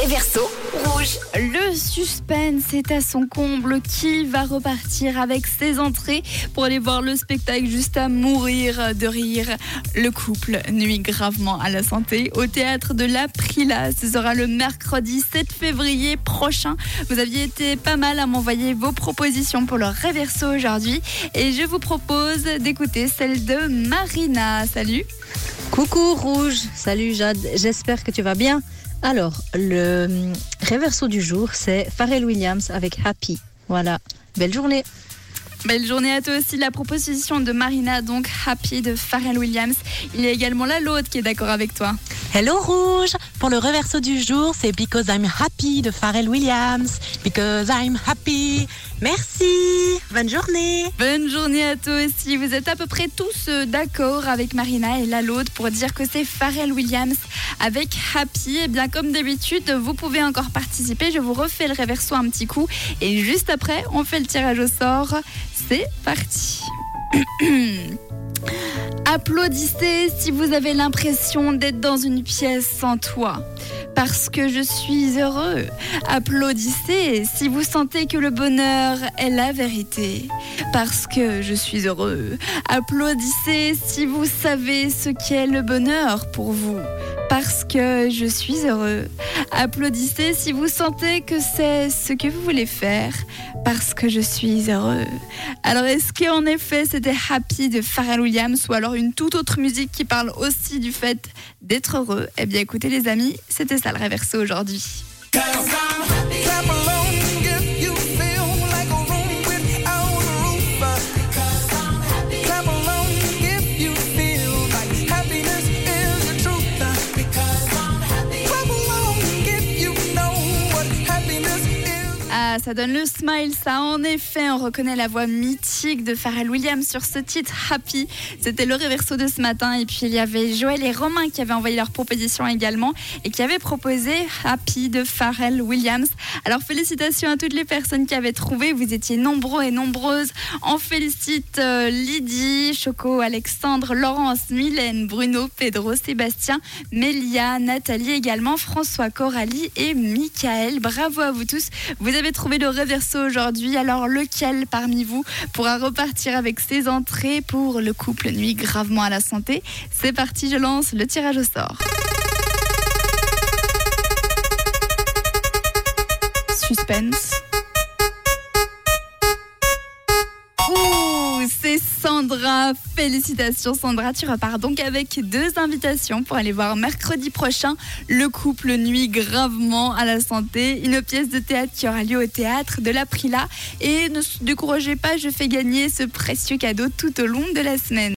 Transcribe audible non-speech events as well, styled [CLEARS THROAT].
réverso rouge. Le suspense est à son comble. Qui va repartir avec ses entrées pour aller voir le spectacle juste à mourir de rire? Le couple nuit gravement à la santé au théâtre de la Prila. Ce sera le mercredi 7 février prochain. Vous aviez été pas mal à m'envoyer vos propositions pour le réverso aujourd'hui et je vous propose d'écouter celle de Marina. Salut Coucou Rouge, salut Jade, j'espère que tu vas bien. Alors, le hum, réverso du jour, c'est Pharrell Williams avec Happy. Voilà, belle journée. Belle journée à toi aussi. La proposition de Marina, donc Happy de Pharrell Williams. Il y a également là l'autre qui est d'accord avec toi. Hello Rouge Pour le reverso du jour, c'est Because I'm Happy de Pharrell Williams. Because I'm Happy. Merci. Bonne journée. Bonne journée à toi aussi. Vous êtes à peu près tous euh, d'accord avec Marina et la l'autre pour dire que c'est Pharrell Williams avec Happy. Et bien comme d'habitude, vous pouvez encore participer. Je vous refais le reverso un petit coup et juste après, on fait le tirage au sort. C'est parti. [CLEARS THROAT] Applaudissez si vous avez l'impression d'être dans une pièce sans toit. Parce que je suis heureux. Applaudissez si vous sentez que le bonheur est la vérité. Parce que je suis heureux. Applaudissez si vous savez ce qu'est le bonheur pour vous. Parce que je suis heureux. Applaudissez si vous sentez que c'est ce que vous voulez faire. Parce que je suis heureux. Alors est-ce qu'en effet c'était Happy de Pharrell Williams ou alors une toute autre musique qui parle aussi du fait d'être heureux? Eh bien écoutez les amis, c'était ça le réverso aujourd'hui. Ça donne le smile, ça. En effet, on reconnaît la voix mythique de Pharrell Williams sur ce titre Happy. C'était le réverso de ce matin. Et puis, il y avait Joël et Romain qui avaient envoyé leur proposition également et qui avaient proposé Happy de Pharrell Williams. Alors, félicitations à toutes les personnes qui avaient trouvé. Vous étiez nombreux et nombreuses. On félicite euh, Lydie, Choco, Alexandre, Laurence, Mylène, Bruno, Pedro, Sébastien, Mélia, Nathalie également, François, Coralie et Michael. Bravo à vous tous. Vous avez trouvé le réverso aujourd'hui. Alors, lequel parmi vous pourra repartir avec ses entrées pour le couple nuit gravement à la santé? C'est parti, je lance le tirage au sort. Suspense. C'est Sandra. Félicitations Sandra, tu repars donc avec deux invitations pour aller voir mercredi prochain le couple nuit gravement à la santé, une pièce de théâtre qui aura lieu au théâtre de l'Aprila. Et ne se découragez pas, je fais gagner ce précieux cadeau tout au long de la semaine.